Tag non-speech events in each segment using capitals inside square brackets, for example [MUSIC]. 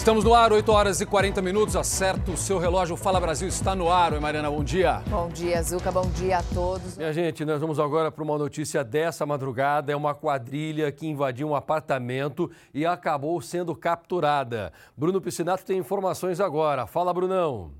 Estamos no ar, 8 horas e 40 minutos. Acerta o seu relógio. Fala Brasil está no ar. Oi, Mariana, bom dia. Bom dia, Zuca. Bom dia a todos. Minha gente, nós vamos agora para uma notícia dessa madrugada. É uma quadrilha que invadiu um apartamento e acabou sendo capturada. Bruno Piscinato tem informações agora. Fala, Brunão.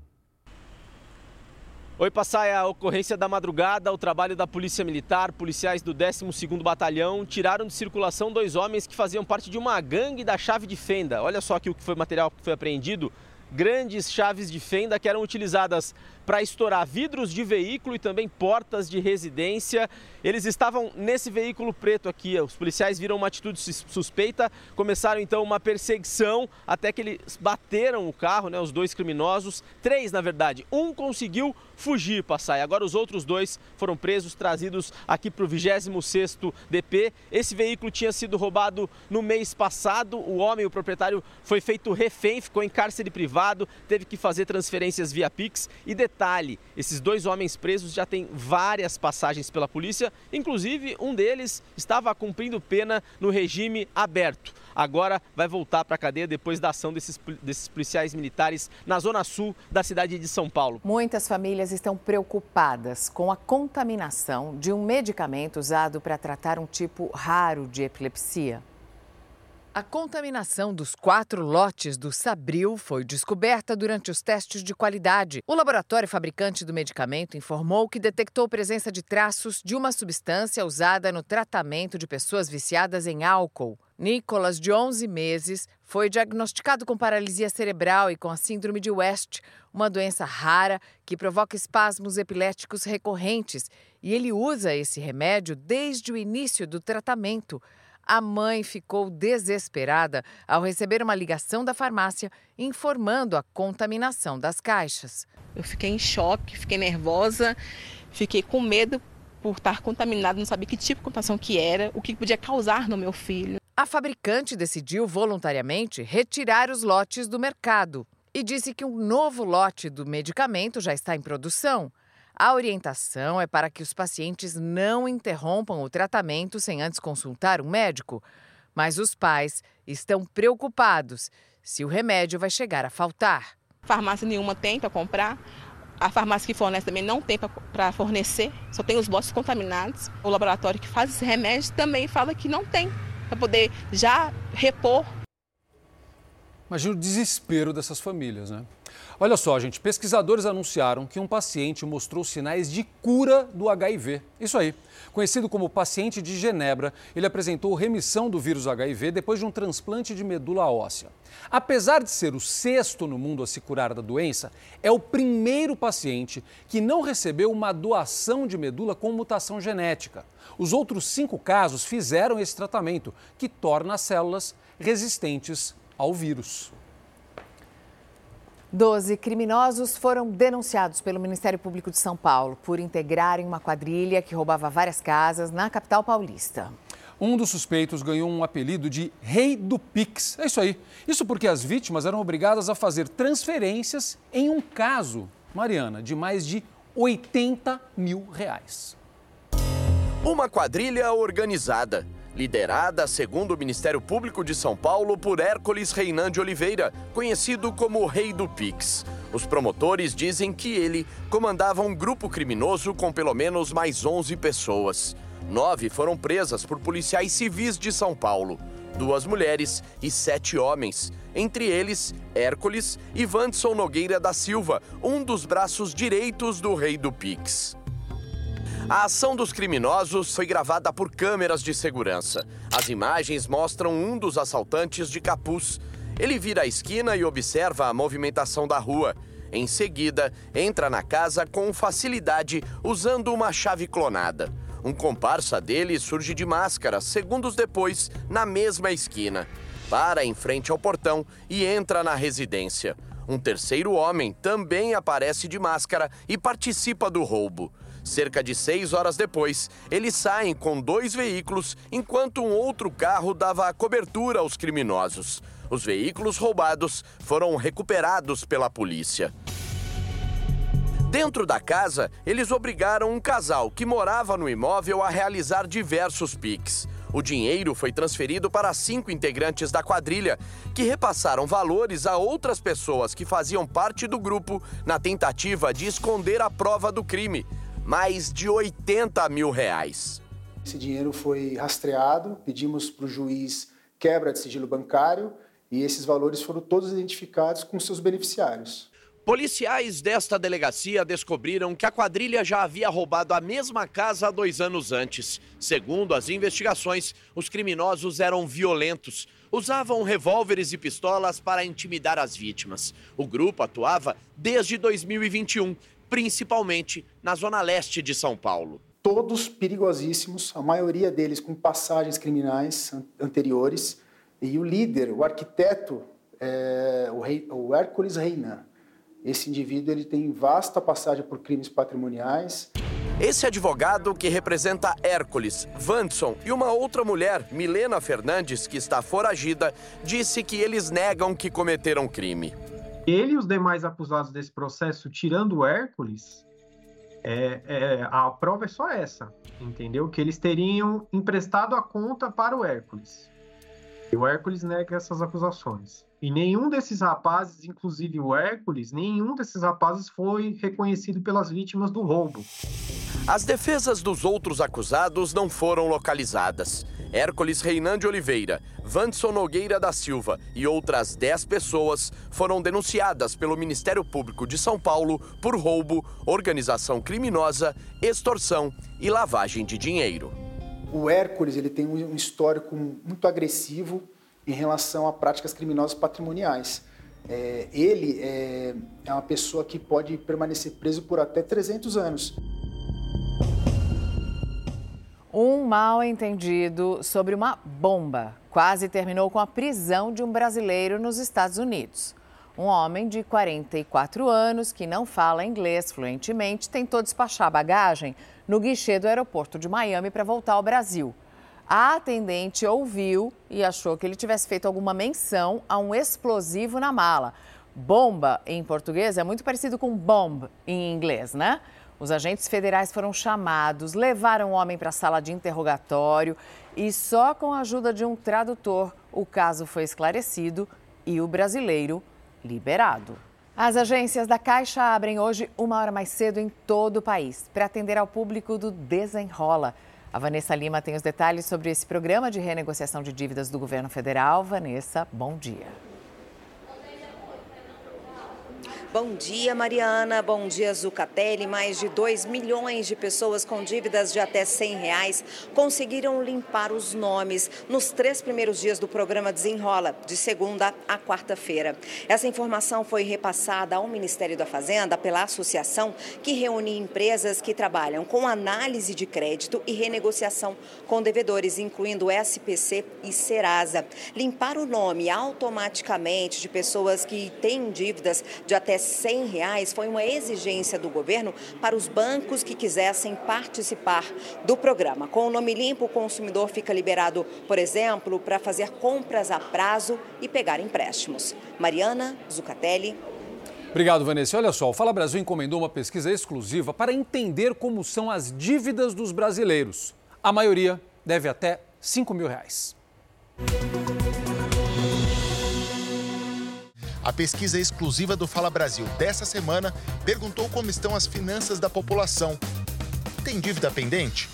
Oi, Passaia, a ocorrência da madrugada, o trabalho da Polícia Militar, policiais do 12º Batalhão tiraram de circulação dois homens que faziam parte de uma gangue da chave de fenda. Olha só aqui o que foi material que foi apreendido. Grandes chaves de fenda que eram utilizadas para estourar vidros de veículo e também portas de residência. Eles estavam nesse veículo preto aqui. Os policiais viram uma atitude suspeita, começaram então uma perseguição até que eles bateram o carro, né, os dois criminosos, três na verdade. Um conseguiu fugir, passar. E agora os outros dois foram presos, trazidos aqui para o 26º DP. Esse veículo tinha sido roubado no mês passado. O homem, o proprietário, foi feito refém, ficou em cárcere privado, teve que fazer transferências via Pix e detalhe, esses dois homens presos já têm várias passagens pela polícia, inclusive um deles estava cumprindo pena no regime aberto. Agora vai voltar para a cadeia depois da ação desses, desses policiais militares na zona sul da cidade de São Paulo. Muitas famílias estão preocupadas com a contaminação de um medicamento usado para tratar um tipo raro de epilepsia. A contaminação dos quatro lotes do Sabril foi descoberta durante os testes de qualidade. O laboratório fabricante do medicamento informou que detectou presença de traços de uma substância usada no tratamento de pessoas viciadas em álcool. Nicolas, de 11 meses, foi diagnosticado com paralisia cerebral e com a síndrome de West, uma doença rara que provoca espasmos epiléticos recorrentes, e ele usa esse remédio desde o início do tratamento. A mãe ficou desesperada ao receber uma ligação da farmácia informando a contaminação das caixas. Eu fiquei em choque, fiquei nervosa, fiquei com medo por estar contaminado, não sabia que tipo de contaminação que era, o que podia causar no meu filho. A fabricante decidiu voluntariamente retirar os lotes do mercado e disse que um novo lote do medicamento já está em produção. A orientação é para que os pacientes não interrompam o tratamento sem antes consultar um médico. Mas os pais estão preocupados se o remédio vai chegar a faltar. Farmácia nenhuma tem para comprar. A farmácia que fornece também não tem para fornecer, só tem os lotes contaminados. O laboratório que faz esse remédio também fala que não tem para poder já repor. Imagina o desespero dessas famílias, né? Olha só, gente, pesquisadores anunciaram que um paciente mostrou sinais de cura do HIV. Isso aí. Conhecido como paciente de Genebra, ele apresentou remissão do vírus HIV depois de um transplante de medula óssea. Apesar de ser o sexto no mundo a se curar da doença, é o primeiro paciente que não recebeu uma doação de medula com mutação genética. Os outros cinco casos fizeram esse tratamento, que torna as células resistentes ao vírus. Doze criminosos foram denunciados pelo Ministério Público de São Paulo por integrarem uma quadrilha que roubava várias casas na capital paulista. Um dos suspeitos ganhou um apelido de Rei do Pix. É isso aí. Isso porque as vítimas eram obrigadas a fazer transferências em um caso, Mariana, de mais de 80 mil reais. Uma quadrilha organizada liderada, segundo o Ministério Público de São Paulo, por Hércules Reinan de Oliveira, conhecido como o Rei do Pix. Os promotores dizem que ele comandava um grupo criminoso com pelo menos mais 11 pessoas. Nove foram presas por policiais civis de São Paulo, duas mulheres e sete homens. Entre eles, Hércules e Vanson Nogueira da Silva, um dos braços direitos do Rei do Pix. A ação dos criminosos foi gravada por câmeras de segurança. As imagens mostram um dos assaltantes de capuz. Ele vira a esquina e observa a movimentação da rua. Em seguida, entra na casa com facilidade usando uma chave clonada. Um comparsa dele surge de máscara, segundos depois, na mesma esquina. Para em frente ao portão e entra na residência. Um terceiro homem também aparece de máscara e participa do roubo. Cerca de seis horas depois, eles saem com dois veículos, enquanto um outro carro dava cobertura aos criminosos. Os veículos roubados foram recuperados pela polícia. Dentro da casa, eles obrigaram um casal que morava no imóvel a realizar diversos piques. O dinheiro foi transferido para cinco integrantes da quadrilha, que repassaram valores a outras pessoas que faziam parte do grupo na tentativa de esconder a prova do crime. Mais de 80 mil reais. Esse dinheiro foi rastreado, pedimos para o juiz quebra de sigilo bancário e esses valores foram todos identificados com seus beneficiários. Policiais desta delegacia descobriram que a quadrilha já havia roubado a mesma casa há dois anos antes. Segundo as investigações, os criminosos eram violentos. Usavam revólveres e pistolas para intimidar as vítimas. O grupo atuava desde 2021, principalmente na zona leste de São Paulo. Todos perigosíssimos, a maioria deles com passagens criminais anteriores. E o líder, o arquiteto, é o, rei, o Hércules Reinan esse indivíduo ele tem vasta passagem por crimes patrimoniais. Esse advogado que representa Hércules, Vanson e uma outra mulher, Milena Fernandes, que está foragida, disse que eles negam que cometeram crime. Ele e os demais acusados desse processo, tirando o Hércules, é, é, a prova é só essa, entendeu? Que eles teriam emprestado a conta para o Hércules. E o Hércules nega essas acusações. E nenhum desses rapazes, inclusive o Hércules, nenhum desses rapazes foi reconhecido pelas vítimas do roubo. As defesas dos outros acusados não foram localizadas. Hércules Reinan de Oliveira, Vanson Nogueira da Silva e outras 10 pessoas foram denunciadas pelo Ministério Público de São Paulo por roubo, organização criminosa, extorsão e lavagem de dinheiro. O Hércules ele tem um histórico muito agressivo em relação a práticas criminosas patrimoniais. É, ele é, é uma pessoa que pode permanecer preso por até 300 anos. Um mal entendido sobre uma bomba quase terminou com a prisão de um brasileiro nos Estados Unidos. Um homem de 44 anos que não fala inglês fluentemente tentou despachar bagagem no guichê do aeroporto de Miami para voltar ao Brasil. A atendente ouviu e achou que ele tivesse feito alguma menção a um explosivo na mala. Bomba, em português, é muito parecido com bomb em inglês, né? Os agentes federais foram chamados, levaram o homem para a sala de interrogatório e só com a ajuda de um tradutor o caso foi esclarecido e o brasileiro liberado. As agências da Caixa abrem hoje uma hora mais cedo em todo o país para atender ao público do Desenrola. A Vanessa Lima tem os detalhes sobre esse programa de renegociação de dívidas do governo federal. Vanessa, bom dia. Bom dia, Mariana. Bom dia, Zucatelli. Mais de 2 milhões de pessoas com dívidas de até 100 reais conseguiram limpar os nomes nos três primeiros dias do programa Desenrola, de segunda a quarta-feira. Essa informação foi repassada ao Ministério da Fazenda pela associação que reúne empresas que trabalham com análise de crédito e renegociação com devedores, incluindo SPC e Serasa. Limpar o nome automaticamente de pessoas que têm dívidas de até 100 reais foi uma exigência do governo para os bancos que quisessem participar do programa. Com o nome limpo, o consumidor fica liberado, por exemplo, para fazer compras a prazo e pegar empréstimos. Mariana Zucatelli. Obrigado, Vanessa. Olha só, o Fala Brasil encomendou uma pesquisa exclusiva para entender como são as dívidas dos brasileiros. A maioria deve até 5 mil reais. A pesquisa exclusiva do Fala Brasil dessa semana perguntou como estão as finanças da população. Tem dívida pendente?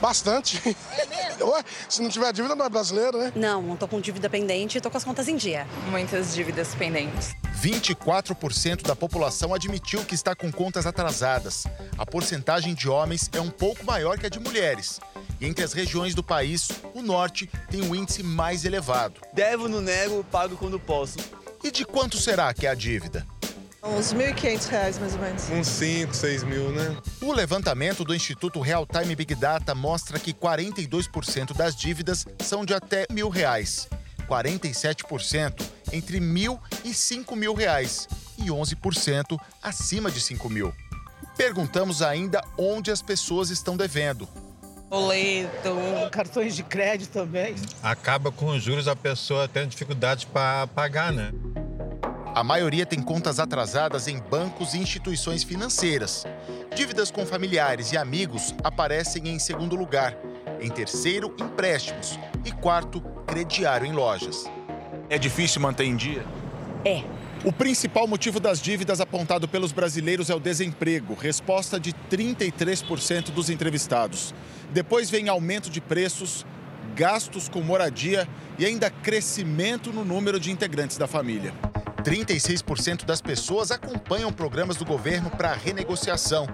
Bastante. É mesmo? [LAUGHS] Ué, se não tiver dívida, não é brasileiro, né? Não, não tô com dívida pendente e tô com as contas em dia. Muitas dívidas pendentes. 24% da população admitiu que está com contas atrasadas. A porcentagem de homens é um pouco maior que a de mulheres. E entre as regiões do país, o norte tem o um índice mais elevado. Devo, no nego, pago quando posso. E de quanto será que é a dívida? Uns R$ 1.500, mais ou menos. Uns 5, 6 mil, né? O levantamento do Instituto Real Time Big Data mostra que 42% das dívidas são de até mil reais, 47% entre mil e cinco mil reais e 11% acima de 5 mil. Perguntamos ainda onde as pessoas estão devendo. Boleto, cartões de crédito também. Acaba com os juros a pessoa tendo dificuldade para pagar, né? A maioria tem contas atrasadas em bancos e instituições financeiras. Dívidas com familiares e amigos aparecem em segundo lugar, Em terceiro, empréstimos. E quarto, crediário em lojas. É difícil manter em dia? É. O principal motivo das dívidas apontado pelos brasileiros é o desemprego, resposta de 33% dos entrevistados. Depois vem aumento de preços, gastos com moradia e ainda crescimento no número de integrantes da família. 36% das pessoas acompanham programas do governo para renegociação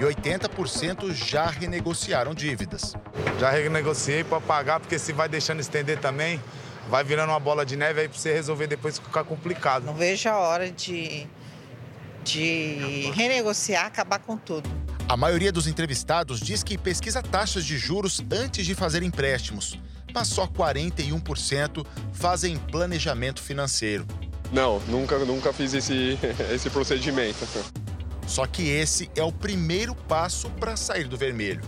e 80% já renegociaram dívidas. Já renegociei para pagar, porque se vai deixando estender também, vai virando uma bola de neve aí para você resolver depois ficar complicado. Não vejo a hora de, de renegociar, acabar com tudo. A maioria dos entrevistados diz que pesquisa taxas de juros antes de fazer empréstimos, mas só 41% fazem planejamento financeiro. Não, nunca, nunca fiz esse, [LAUGHS] esse procedimento. Só que esse é o primeiro passo para sair do vermelho.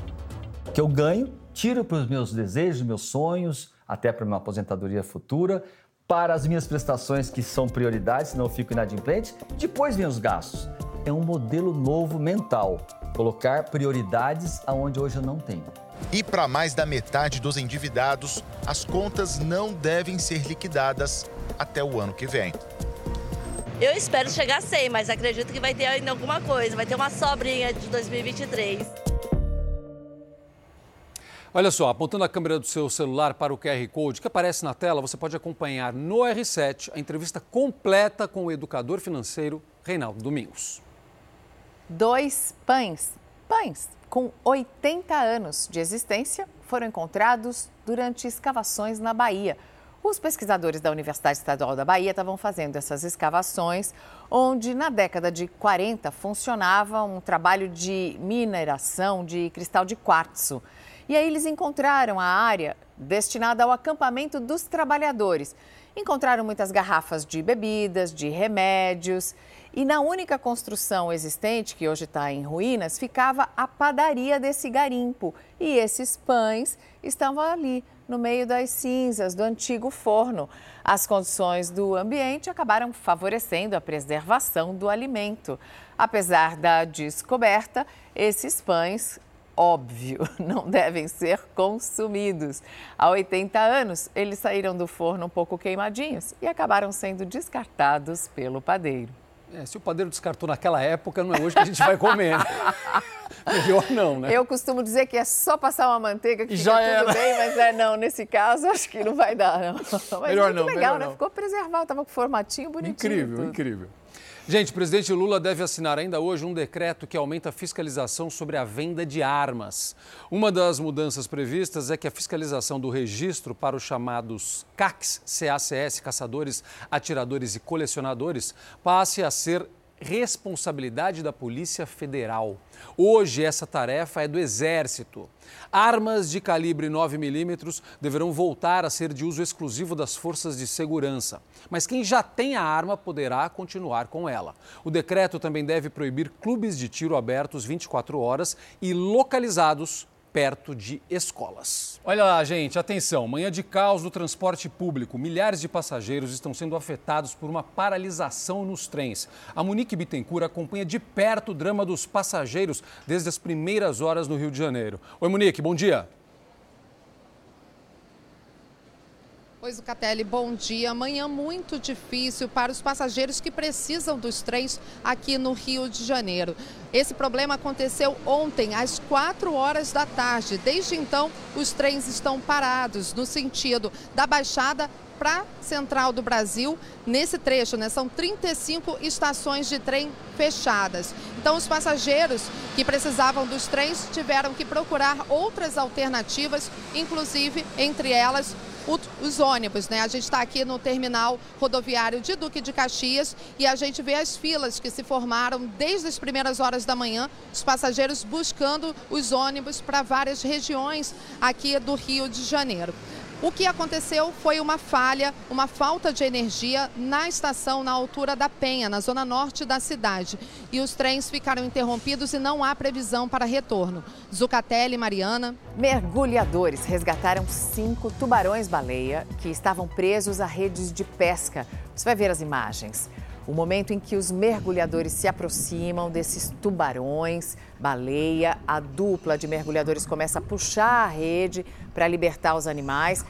O que eu ganho, tiro para os meus desejos, meus sonhos, até para uma aposentadoria futura, para as minhas prestações que são prioridades, senão eu fico inadimplente. Depois vem os gastos. É um modelo novo mental, colocar prioridades aonde hoje eu não tenho. E para mais da metade dos endividados, as contas não devem ser liquidadas até o ano que vem. Eu espero chegar sem, mas acredito que vai ter ainda alguma coisa, vai ter uma sobrinha de 2023. Olha só, apontando a câmera do seu celular para o QR Code que aparece na tela, você pode acompanhar no R7 a entrevista completa com o educador financeiro Reinaldo Domingos. Dois pães, pães com 80 anos de existência, foram encontrados durante escavações na Bahia. Os pesquisadores da Universidade Estadual da Bahia estavam fazendo essas escavações, onde na década de 40 funcionava um trabalho de mineração de cristal de quartzo. E aí eles encontraram a área destinada ao acampamento dos trabalhadores. Encontraram muitas garrafas de bebidas, de remédios. E na única construção existente, que hoje está em ruínas, ficava a padaria desse garimpo. E esses pães estavam ali, no meio das cinzas do antigo forno. As condições do ambiente acabaram favorecendo a preservação do alimento. Apesar da descoberta, esses pães óbvio, [LAUGHS] não devem ser consumidos. Há 80 anos, eles saíram do forno um pouco queimadinhos e acabaram sendo descartados pelo padeiro. É, se o padeiro descartou naquela época, não é hoje que a gente vai comer. Né? [LAUGHS] Melhor não, né? Eu costumo dizer que é só passar uma manteiga que já fica tudo bem, mas é não, nesse caso acho que não vai dar, não. [LAUGHS] Mas melhor muito não, legal, melhor né? não. Ficou preservado, estava com formatinho bonitinho. Incrível, tudo. incrível. Gente, o presidente Lula deve assinar ainda hoje um decreto que aumenta a fiscalização sobre a venda de armas. Uma das mudanças previstas é que a fiscalização do registro para os chamados CACs, CACS, caçadores, atiradores e colecionadores, passe a ser responsabilidade da Polícia Federal. Hoje, essa tarefa é do Exército. Armas de calibre 9mm deverão voltar a ser de uso exclusivo das forças de segurança. Mas quem já tem a arma poderá continuar com ela. O decreto também deve proibir clubes de tiro abertos 24 horas e localizados perto de escolas. Olha lá, gente, atenção. Manhã de caos do transporte público. Milhares de passageiros estão sendo afetados por uma paralisação nos trens. A Monique Bittencourt acompanha de perto o drama dos passageiros desde as primeiras horas no Rio de Janeiro. Oi, Monique, bom dia. Oi, Zucatelli, bom dia. Manhã muito difícil para os passageiros que precisam dos trens aqui no Rio de Janeiro. Esse problema aconteceu ontem, às 4 horas da tarde. Desde então, os trens estão parados no sentido da Baixada para Central do Brasil. Nesse trecho, né, são 35 estações de trem fechadas. Então, os passageiros que precisavam dos trens tiveram que procurar outras alternativas, inclusive, entre elas, os ônibus, né? A gente está aqui no terminal rodoviário de Duque de Caxias e a gente vê as filas que se formaram desde as primeiras horas da manhã, os passageiros buscando os ônibus para várias regiões aqui do Rio de Janeiro. O que aconteceu foi uma falha, uma falta de energia na estação na altura da Penha, na zona norte da cidade. E os trens ficaram interrompidos e não há previsão para retorno. Zucatelli, Mariana. Mergulhadores resgataram cinco tubarões-baleia que estavam presos a redes de pesca. Você vai ver as imagens. O momento em que os mergulhadores se aproximam desses tubarões, baleia, a dupla de mergulhadores começa a puxar a rede para libertar os animais.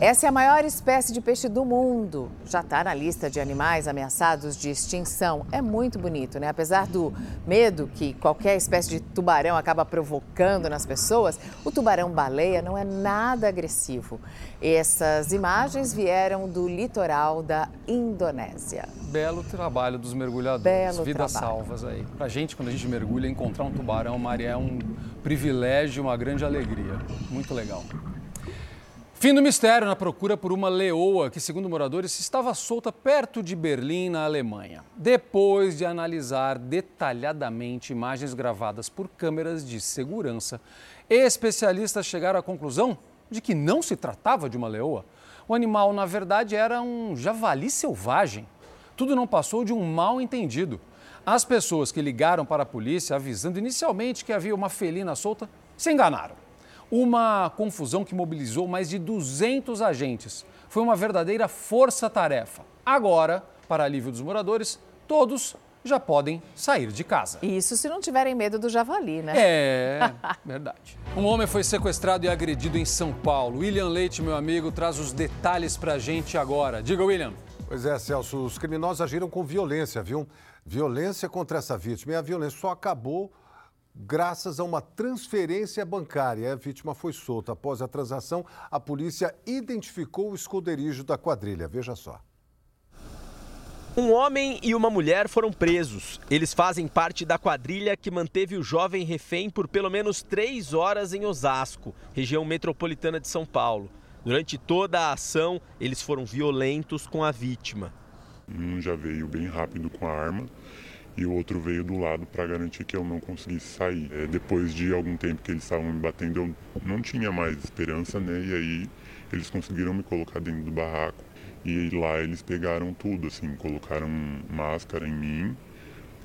Essa é a maior espécie de peixe do mundo. Já está na lista de animais ameaçados de extinção. É muito bonito, né? Apesar do medo que qualquer espécie de tubarão acaba provocando nas pessoas, o tubarão-baleia não é nada agressivo. Essas imagens vieram do litoral da Indonésia. Belo trabalho dos mergulhadores. Belo Vidas trabalho. salvas aí. Pra gente, quando a gente mergulha, encontrar um tubarão, Maria, é um privilégio, uma grande alegria. Muito legal. Fim do mistério na procura por uma leoa que, segundo moradores, estava solta perto de Berlim, na Alemanha. Depois de analisar detalhadamente imagens gravadas por câmeras de segurança, especialistas chegaram à conclusão de que não se tratava de uma leoa. O animal, na verdade, era um javali selvagem. Tudo não passou de um mal entendido. As pessoas que ligaram para a polícia avisando inicialmente que havia uma felina solta se enganaram. Uma confusão que mobilizou mais de 200 agentes. Foi uma verdadeira força-tarefa. Agora, para alívio dos moradores, todos já podem sair de casa. Isso se não tiverem medo do javali, né? É, [LAUGHS] verdade. Um homem foi sequestrado e agredido em São Paulo. William Leite, meu amigo, traz os detalhes pra gente agora. Diga, William. Pois é, Celso, os criminosos agiram com violência, viu? Violência contra essa vítima. E a violência só acabou graças a uma transferência bancária. A vítima foi solta. Após a transação, a polícia identificou o esconderijo da quadrilha. Veja só. Um homem e uma mulher foram presos. Eles fazem parte da quadrilha que manteve o jovem refém por pelo menos três horas em Osasco, região metropolitana de São Paulo. Durante toda a ação, eles foram violentos com a vítima. Um já veio bem rápido com a arma e o outro veio do lado para garantir que eu não conseguisse sair. É, depois de algum tempo que eles estavam me batendo, eu não tinha mais esperança, né? E aí eles conseguiram me colocar dentro do barraco. E lá eles pegaram tudo, assim, colocaram máscara em mim,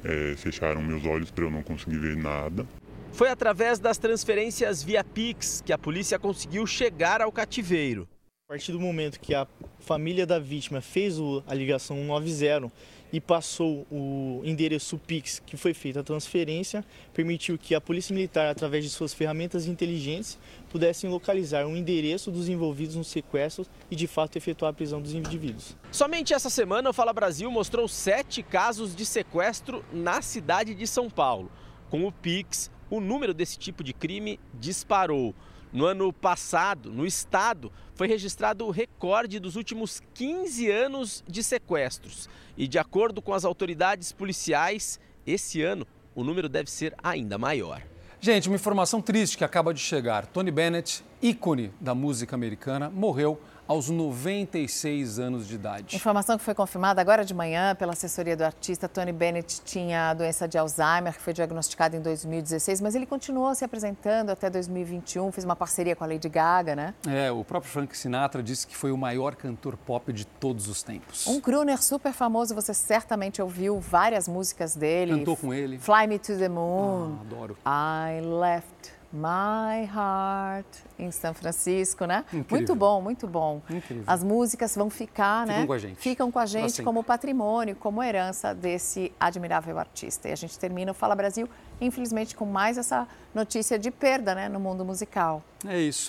é, fecharam meus olhos para eu não conseguir ver nada. Foi através das transferências via Pix que a polícia conseguiu chegar ao cativeiro. A partir do momento que a família da vítima fez a ligação 190 e passou o endereço Pix que foi feita a transferência, permitiu que a Polícia Militar, através de suas ferramentas inteligentes, pudessem localizar o endereço dos envolvidos no sequestro e, de fato, efetuar a prisão dos indivíduos. Somente essa semana, o Fala Brasil mostrou sete casos de sequestro na cidade de São Paulo. Com o Pix, o número desse tipo de crime disparou. No ano passado, no estado, foi registrado o recorde dos últimos 15 anos de sequestros. E de acordo com as autoridades policiais, esse ano o número deve ser ainda maior. Gente, uma informação triste que acaba de chegar. Tony Bennett, ícone da música americana, morreu aos 96 anos de idade. Informação que foi confirmada agora de manhã pela assessoria do artista. Tony Bennett tinha a doença de Alzheimer, que foi diagnosticada em 2016, mas ele continuou se apresentando até 2021, fez uma parceria com a Lady Gaga, né? É, o próprio Frank Sinatra disse que foi o maior cantor pop de todos os tempos. Um crooner super famoso, você certamente ouviu várias músicas dele. Cantou com ele. Fly Me to the Moon. Ah, adoro. I left My Heart em São Francisco, né? Incrível. Muito bom, muito bom. Incrível. As músicas vão ficar, Ficam né? com a gente. Ficam com a gente como patrimônio, como herança desse admirável artista. E a gente termina o Fala Brasil, infelizmente, com mais essa notícia de perda, né, no mundo musical. É isso.